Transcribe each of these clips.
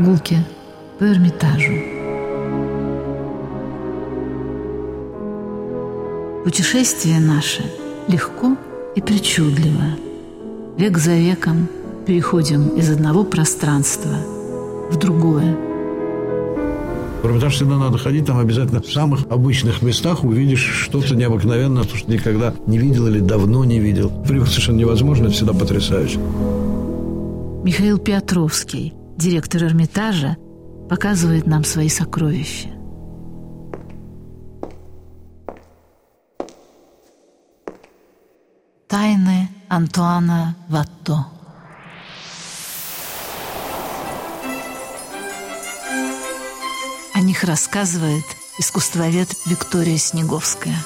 Прогулки по Эрмитажу. Путешествие наше легко и причудливо. Век за веком переходим из одного пространства в другое. В Эрмитаж всегда надо ходить, там обязательно в самых обычных местах увидишь что-то необыкновенное, то, что никогда не видел или давно не видел. Привык совершенно невозможно, это всегда потрясающе. Михаил Петровский, директор Эрмитажа, показывает нам свои сокровища. Тайны Антуана Ватто. О них рассказывает искусствовед Виктория Снеговская.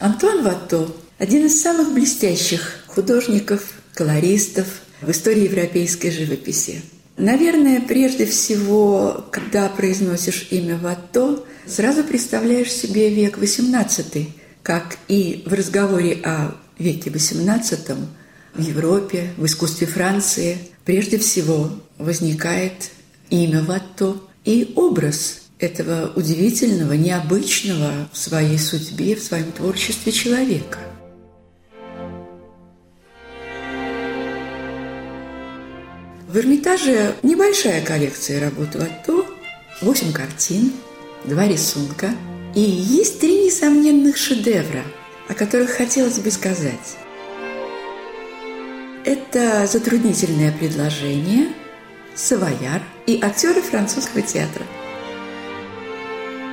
Антуан Ватто – один из самых блестящих художников, колористов в истории европейской живописи. Наверное, прежде всего, когда произносишь имя Ватто, сразу представляешь себе век XVIII, как и в разговоре о веке XVIII в Европе, в искусстве Франции, прежде всего возникает имя Ватто и образ этого удивительного, необычного в своей судьбе, в своем творчестве человека. В Эрмитаже небольшая коллекция работ Ватто, 8 картин, два рисунка. И есть три несомненных шедевра, о которых хотелось бы сказать. Это затруднительное предложение, савояр и актеры французского театра.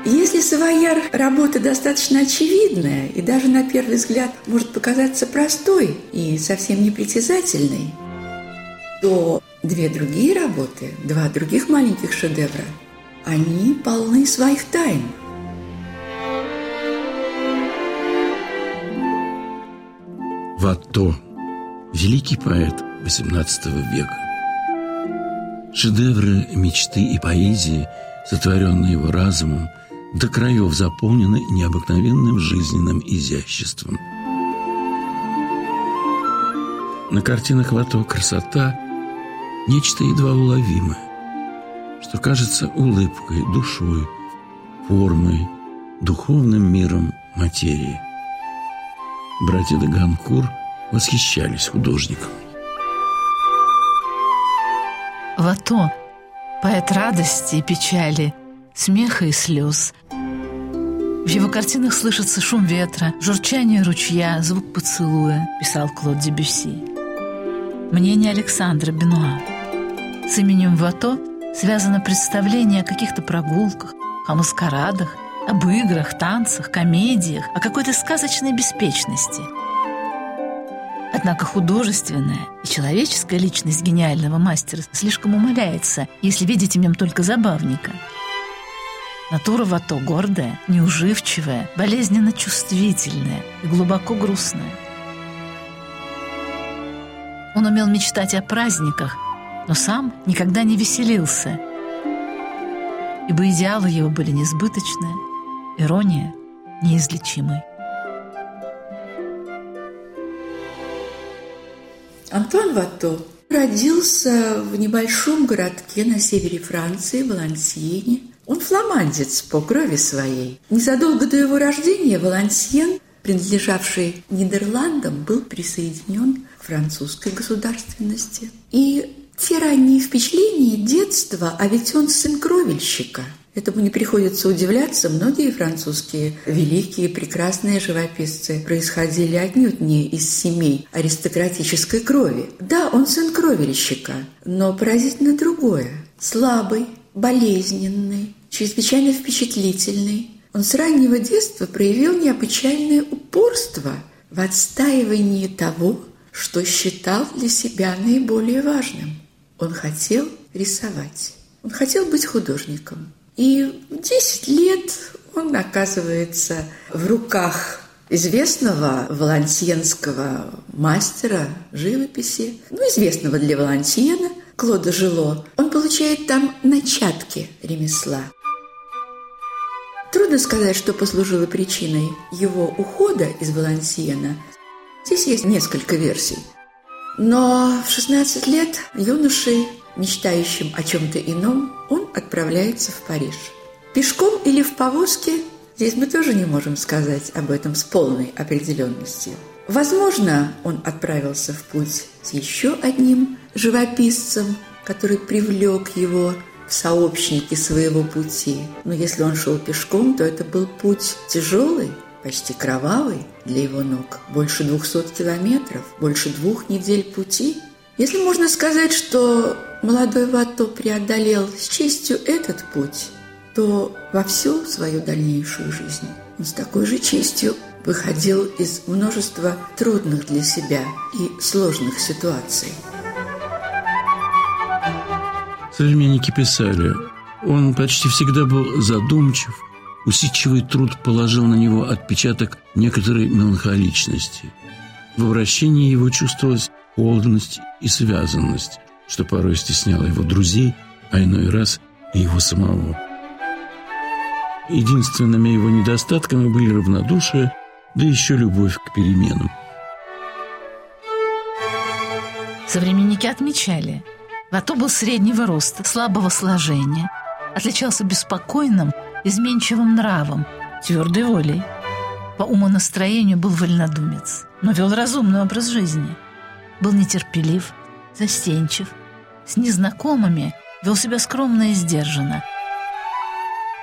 Если савояр – работа достаточно очевидная и даже на первый взгляд может показаться простой и совсем непритязательной, то две другие работы, два других маленьких шедевра, они полны своих тайн. Ватто – великий поэт XVIII века. Шедевры мечты и поэзии, сотворенные его разумом – до краев заполнены необыкновенным жизненным изяществом. На картинах Вато красота – нечто едва уловимое, что кажется улыбкой, душой, формой, духовным миром материи. Братья Даганкур восхищались художником. Вато – поэт радости и печали – смеха и слез. В его картинах слышится шум ветра, журчание ручья, звук поцелуя, писал Клод Дебюсси. Мнение Александра Бенуа. С именем Вато связано представление о каких-то прогулках, о маскарадах, об играх, танцах, комедиях, о какой-то сказочной беспечности. Однако художественная и человеческая личность гениального мастера слишком умаляется, если видеть в нем только забавника – Натура Вато гордая, неуживчивая, болезненно чувствительная и глубоко грустная. Он умел мечтать о праздниках, но сам никогда не веселился, ибо идеалы его были несбыточные, ирония неизлечимой. Антуан Ватто родился в небольшом городке на севере Франции, Валансиене, он фламандец по крови своей. Незадолго до его рождения Валансьен, принадлежавший Нидерландам, был присоединен к французской государственности. И те ранние впечатления детства, а ведь он сын кровельщика. Этому не приходится удивляться, многие французские великие, прекрасные живописцы происходили отнюдь не из семей аристократической крови. Да, он сын кровельщика, но поразительно другое. Слабый, болезненный, чрезвычайно впечатлительный. Он с раннего детства проявил необычайное упорство в отстаивании того, что считал для себя наиболее важным. Он хотел рисовать. Он хотел быть художником. И в 10 лет он оказывается в руках известного валансиенского мастера живописи, ну, известного для Валансиена – Клода Жило, он получает там начатки ремесла. Трудно сказать, что послужило причиной его ухода из Валансиена. Здесь есть несколько версий. Но в 16 лет юношей, мечтающим о чем-то ином, он отправляется в Париж. Пешком или в повозке, здесь мы тоже не можем сказать об этом с полной определенностью. Возможно, он отправился в путь с еще одним живописцем, который привлек его в сообщники своего пути. Но если он шел пешком, то это был путь тяжелый, почти кровавый для его ног. Больше двухсот километров, больше двух недель пути. Если можно сказать, что молодой Вато преодолел с честью этот путь, то во всю свою дальнейшую жизнь он с такой же честью выходил из множества трудных для себя и сложных ситуаций. Современники писали, он почти всегда был задумчив, усидчивый труд положил на него отпечаток некоторой меланхоличности. В обращении его чувствовалась холодность и связанность, что порой стесняло его друзей, а иной раз и его самого. Единственными его недостатками были равнодушие, да еще любовь к переменам. Современники отмечали, Вато был среднего роста, слабого сложения, отличался беспокойным, изменчивым нравом, твердой волей. По умонастроению был вольнодумец, но вел разумный образ жизни. Был нетерпелив, застенчив, с незнакомыми вел себя скромно и сдержанно.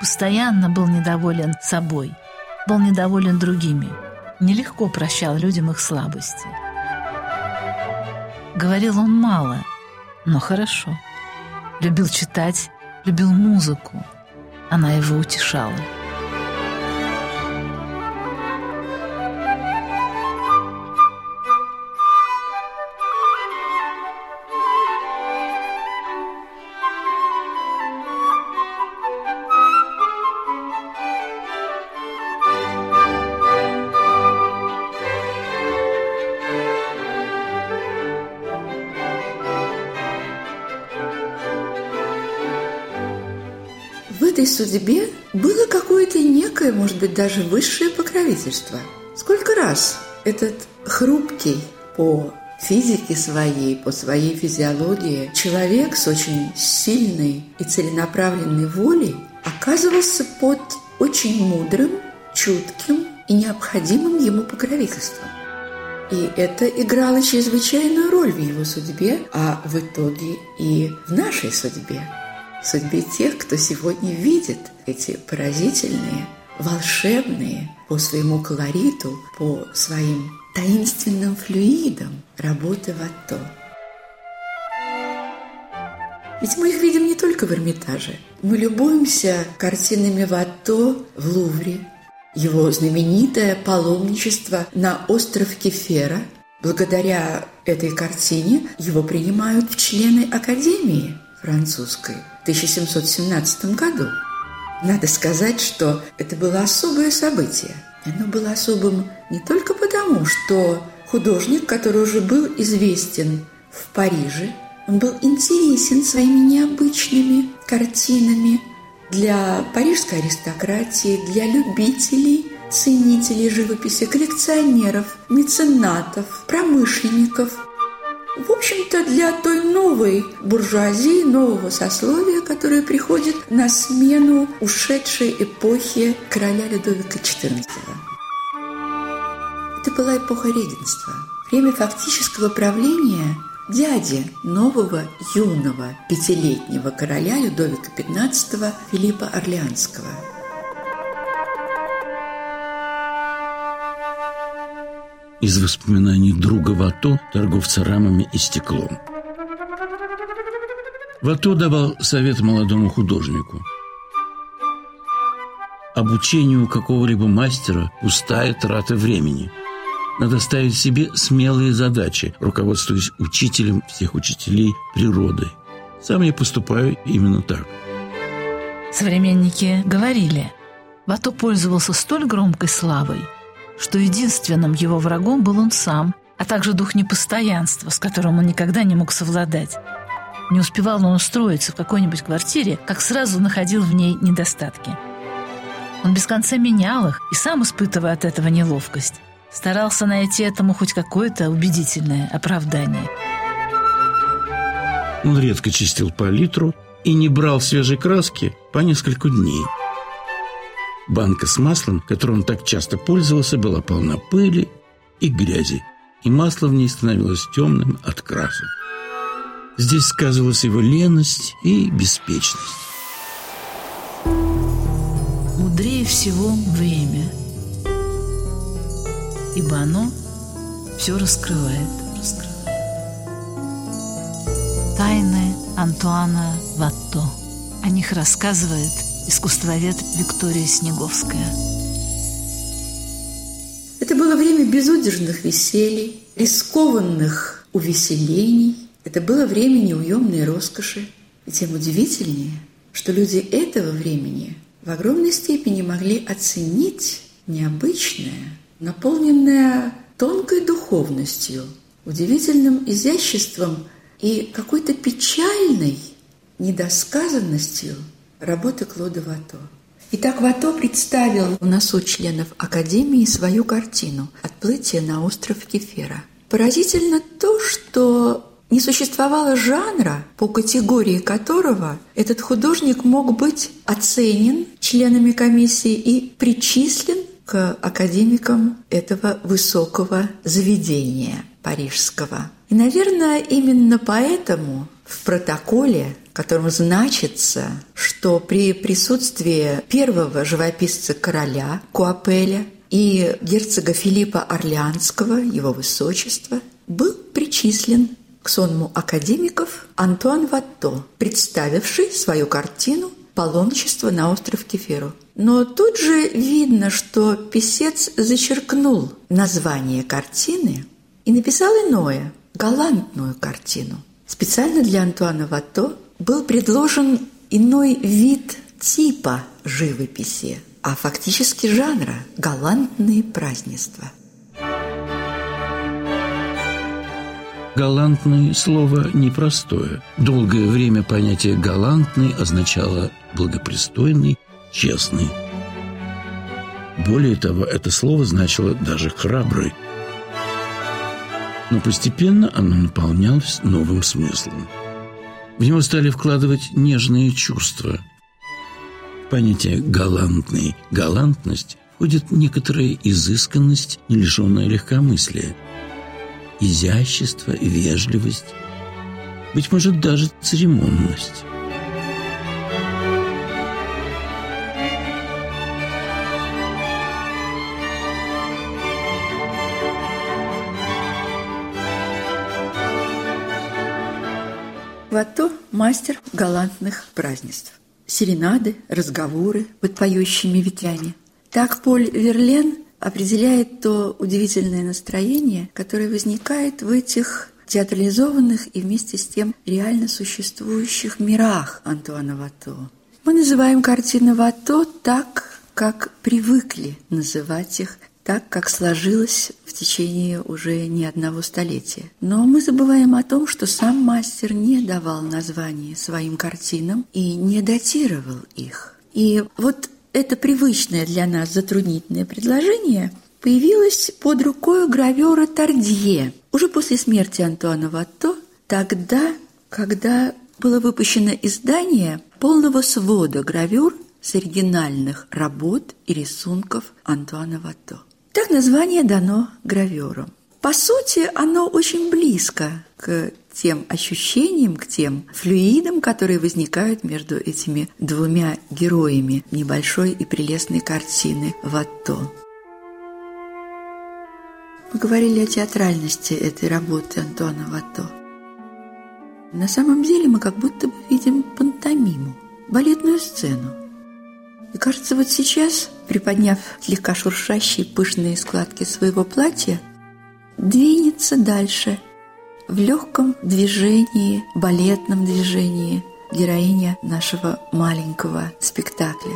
Постоянно был недоволен собой, был недоволен другими, нелегко прощал людям их слабости. Говорил он мало – но хорошо. Любил читать, любил музыку. Она его утешала. Этой судьбе было какое-то некое, может быть, даже высшее покровительство. Сколько раз этот хрупкий по физике своей, по своей физиологии, человек с очень сильной и целенаправленной волей оказывался под очень мудрым, чутким и необходимым ему покровительством. И это играло чрезвычайную роль в его судьбе, а в итоге и в нашей судьбе судьбе тех, кто сегодня видит эти поразительные, волшебные по своему колориту, по своим таинственным флюидам работы Ватто. Ведь мы их видим не только в Эрмитаже. Мы любуемся картинами Ватто в Лувре, его знаменитое паломничество на остров Кефера. Благодаря этой картине его принимают в члены Академии французской. 1717 году. Надо сказать, что это было особое событие. Оно было особым не только потому, что художник, который уже был известен в Париже, он был интересен своими необычными картинами для парижской аристократии, для любителей, ценителей живописи, коллекционеров, меценатов, промышленников – в общем-то, для той новой буржуазии, нового сословия, которое приходит на смену ушедшей эпохи короля Людовика XIV. Это была эпоха регенства, время фактического правления дяди нового юного пятилетнего короля Людовика XV Филиппа Орлеанского – из воспоминаний друга Вато, торговца рамами и стеклом. Вато давал совет молодому художнику. Обучению какого-либо мастера – пустая трата времени. Надо ставить себе смелые задачи, руководствуясь учителем всех учителей природы. Сам я поступаю именно так. Современники говорили, Вато пользовался столь громкой славой – что единственным его врагом был он сам, а также дух непостоянства, с которым он никогда не мог совладать. Не успевал он устроиться в какой-нибудь квартире, как сразу находил в ней недостатки. Он без конца менял их и сам испытывая от этого неловкость. старался найти этому хоть какое-то убедительное оправдание. Он редко чистил палитру и не брал свежей краски по несколько дней. Банка с маслом, которой он так часто пользовался, была полна пыли и грязи, и масло в ней становилось темным от красок. Здесь сказывалась его леность и беспечность. Мудрее всего время, ибо оно все раскрывает. Тайны Антуана Ватто. О них рассказывает искусствовед Виктория Снеговская. Это было время безудержных веселий, рискованных увеселений. Это было время неуемной роскоши. И тем удивительнее, что люди этого времени в огромной степени могли оценить необычное, наполненное тонкой духовностью, удивительным изяществом и какой-то печальной недосказанностью работы Клода Вато. Итак, Вато представил в носу членов Академии свою картину «Отплытие на остров Кефера». Поразительно то, что не существовало жанра, по категории которого этот художник мог быть оценен членами комиссии и причислен к академикам этого высокого заведения парижского. И, наверное, именно поэтому в протоколе, в котором значится, что при присутствии первого живописца короля Куапеля и герцога Филиппа Орлеанского, его высочества, был причислен к сонму академиков Антуан Ватто, представивший свою картину «Паломничество на остров Кеферу». Но тут же видно, что писец зачеркнул название картины и написал иное, галантную картину – Специально для Антуана Вато был предложен иной вид типа живописи, а фактически жанра – галантные празднества. Галантный – слово непростое. Долгое время понятие «галантный» означало «благопристойный», «честный». Более того, это слово значило даже «храбрый», но постепенно оно наполнялось новым смыслом. В него стали вкладывать нежные чувства. В понятие «галантный» галантность входит некоторая изысканность, не лишенная легкомыслия, изящество, вежливость, быть может, даже церемонность. Вато – мастер галантных празднеств. Серенады, разговоры под поющими ветвями. Так Поль Верлен определяет то удивительное настроение, которое возникает в этих театрализованных и вместе с тем реально существующих мирах Антуана Вато. Мы называем картины Вато так, как привыкли называть их так, как сложилось в течение уже не одного столетия. Но мы забываем о том, что сам мастер не давал названия своим картинам и не датировал их. И вот это привычное для нас затруднительное предложение появилось под рукой гравера Тардье уже после смерти Антуана Ватто, тогда, когда было выпущено издание полного свода гравюр с оригинальных работ и рисунков Антуана Ватто. Так название дано граверу. По сути, оно очень близко к тем ощущениям, к тем флюидам, которые возникают между этими двумя героями небольшой и прелестной картины «Ватто». Мы говорили о театральности этой работы Антуана Ватто. На самом деле мы как будто бы видим пантомиму, балетную сцену. И кажется, вот сейчас, приподняв слегка шуршащие пышные складки своего платья, двинется дальше в легком движении, балетном движении героиня нашего маленького спектакля.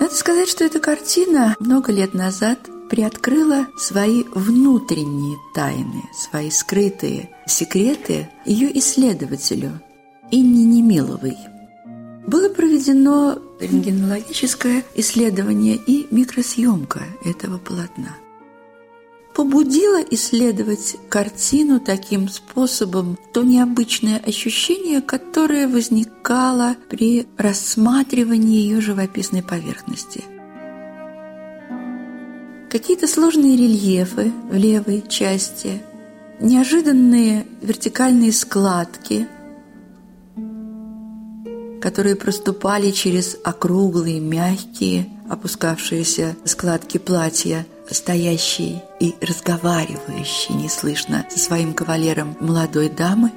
Надо сказать, что эта картина много лет назад приоткрыла свои внутренние тайны, свои скрытые секреты ее исследователю Инне Немиловой – было проведено рентгенологическое исследование и микросъемка этого полотна. Побудило исследовать картину таким способом то необычное ощущение, которое возникало при рассматривании ее живописной поверхности. Какие-то сложные рельефы в левой части, неожиданные вертикальные складки – которые проступали через округлые, мягкие, опускавшиеся складки платья, стоящей и разговаривающей неслышно со своим кавалером молодой дамы.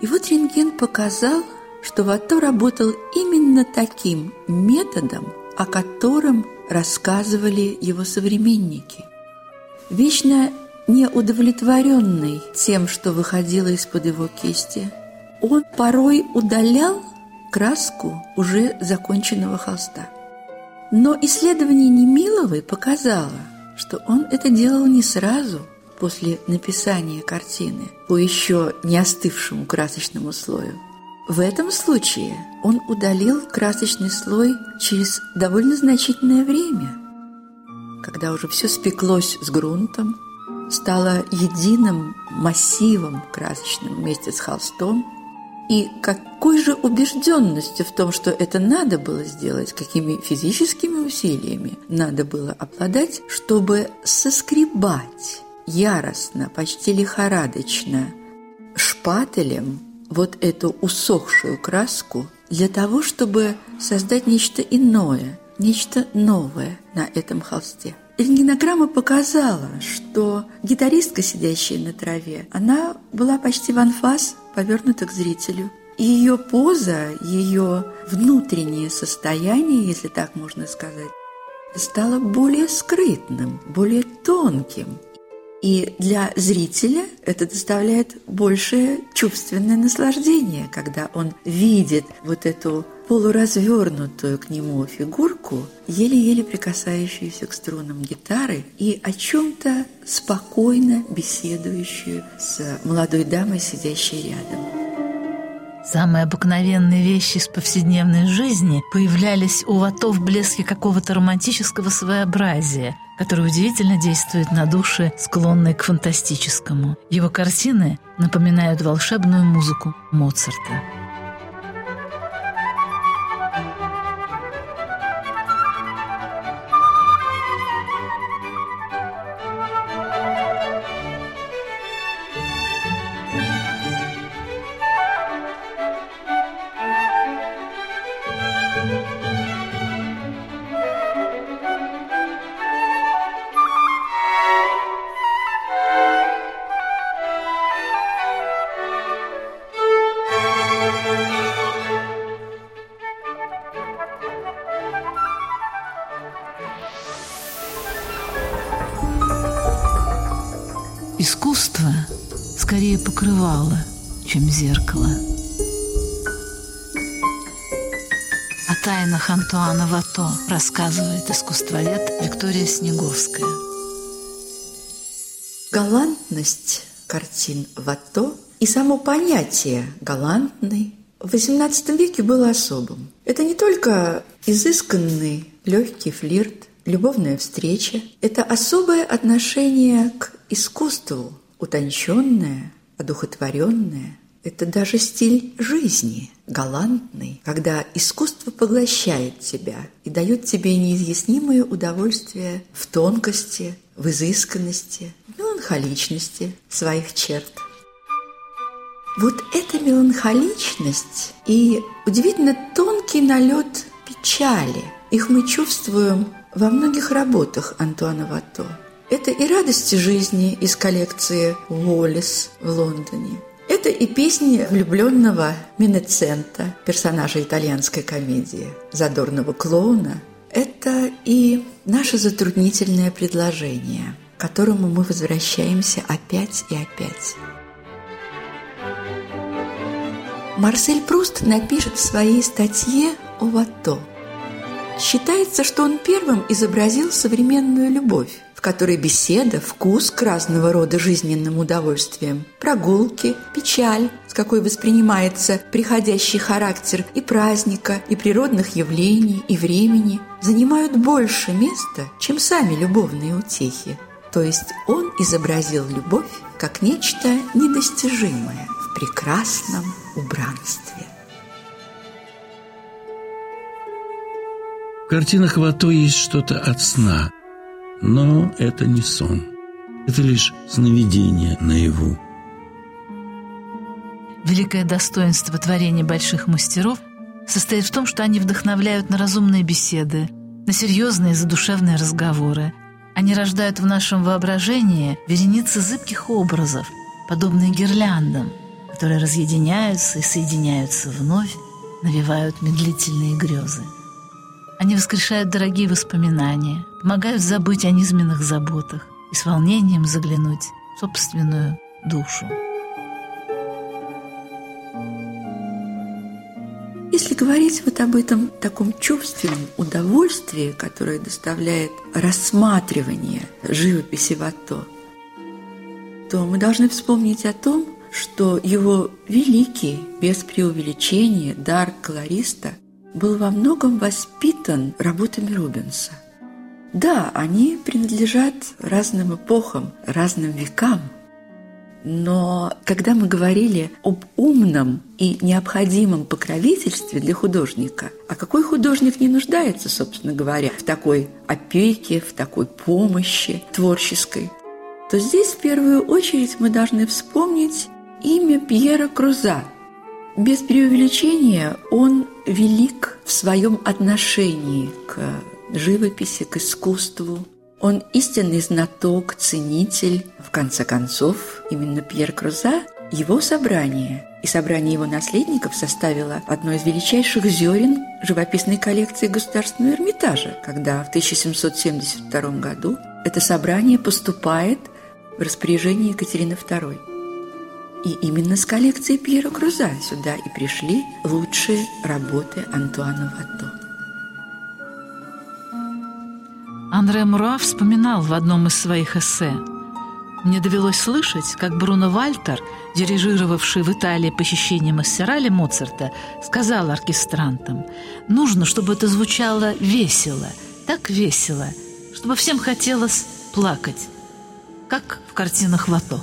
И вот рентген показал, что Вато работал именно таким методом, о котором рассказывали его современники. Вечно неудовлетворенный тем, что выходило из-под его кисти, он порой удалял краску уже законченного холста. Но исследование Немиловой показало, что он это делал не сразу после написания картины по еще не остывшему красочному слою. В этом случае он удалил красочный слой через довольно значительное время, когда уже все спеклось с грунтом, стало единым массивом красочным вместе с холстом – и какой же убежденностью в том, что это надо было сделать, какими физическими усилиями надо было обладать, чтобы соскребать яростно, почти лихорадочно, шпателем вот эту усохшую краску для того, чтобы создать нечто иное, нечто новое на этом холсте. Рентгенограмма показала, что гитаристка, сидящая на траве, она была почти в анфас повернута к зрителю. И ее поза, ее внутреннее состояние, если так можно сказать, стало более скрытным, более тонким. И для зрителя это доставляет большее чувственное наслаждение, когда он видит вот эту полуразвернутую к нему фигурку, еле-еле прикасающуюся к струнам гитары и о чем-то спокойно беседующую с молодой дамой, сидящей рядом. Самые обыкновенные вещи из повседневной жизни появлялись у Вато в блеске какого-то романтического своеобразия, которое удивительно действует на души, склонные к фантастическому. Его картины напоминают волшебную музыку Моцарта. Зеркало. О тайнах Антуана Вато рассказывает искусствовед Виктория Снеговская. Галантность картин Вато и само понятие «галантный» в XVIII веке было особым. Это не только изысканный легкий флирт, любовная встреча – это особое отношение к искусству, утонченное, одухотворенное. Это даже стиль жизни, галантный, когда искусство поглощает тебя и дает тебе неизъяснимое удовольствие в тонкости, в изысканности, в меланхоличности своих черт. Вот эта меланхоличность и удивительно тонкий налет печали, их мы чувствуем во многих работах Антуана Вато. Это и радости жизни из коллекции «Уоллес» в Лондоне. Это и песни влюбленного Минецента, персонажа итальянской комедии, задорного клоуна. Это и наше затруднительное предложение, к которому мы возвращаемся опять и опять. Марсель Пруст напишет в своей статье о Вато – Считается, что он первым изобразил современную любовь, в которой беседа, вкус к разного рода жизненным удовольствиям, прогулки, печаль, с какой воспринимается приходящий характер и праздника, и природных явлений, и времени, занимают больше места, чем сами любовные утехи. То есть он изобразил любовь как нечто недостижимое в прекрасном убранстве. В картинах Вато есть что-то от сна, но это не сон. Это лишь сновидение наяву. Великое достоинство творения больших мастеров состоит в том, что они вдохновляют на разумные беседы, на серьезные задушевные разговоры. Они рождают в нашем воображении вереницы зыбких образов, подобные гирляндам, которые разъединяются и соединяются вновь, навевают медлительные грезы. Они воскрешают дорогие воспоминания, помогают забыть о низменных заботах и с волнением заглянуть в собственную душу. Если говорить вот об этом таком чувственном удовольствии, которое доставляет рассматривание живописи Вато, то мы должны вспомнить о том, что его великий, без преувеличения, дар колориста – был во многом воспитан работами Рубенса. Да, они принадлежат разным эпохам, разным векам, но когда мы говорили об умном и необходимом покровительстве для художника, а какой художник не нуждается, собственно говоря, в такой опеке, в такой помощи творческой, то здесь в первую очередь мы должны вспомнить имя Пьера Круза – без преувеличения он велик в своем отношении к живописи, к искусству. Он истинный знаток, ценитель. В конце концов, именно Пьер Круза, его собрание и собрание его наследников составило одно из величайших зерен живописной коллекции Государственного Эрмитажа, когда в 1772 году это собрание поступает в распоряжение Екатерины II. И именно с коллекции Пьера Круза сюда и пришли лучшие работы Антуана Ватто. Андре Муруа вспоминал в одном из своих эссе. «Мне довелось слышать, как Бруно Вальтер, дирижировавший в Италии посещение Массерали Моцарта, сказал оркестрантам, нужно, чтобы это звучало весело, так весело, чтобы всем хотелось плакать, как в картинах Вато».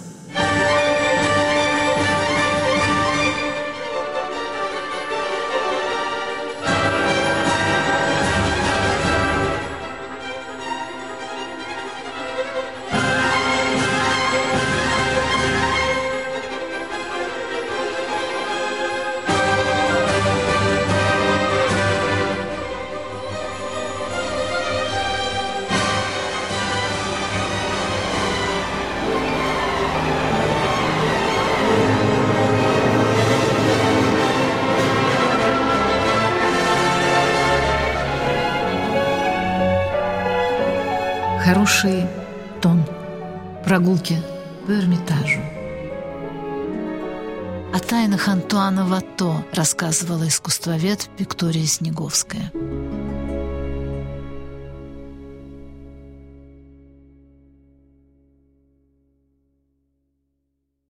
Хороший тон. Прогулки по Эрмитажу. О тайнах Антуана Ватто рассказывала искусствовед Виктория Снеговская.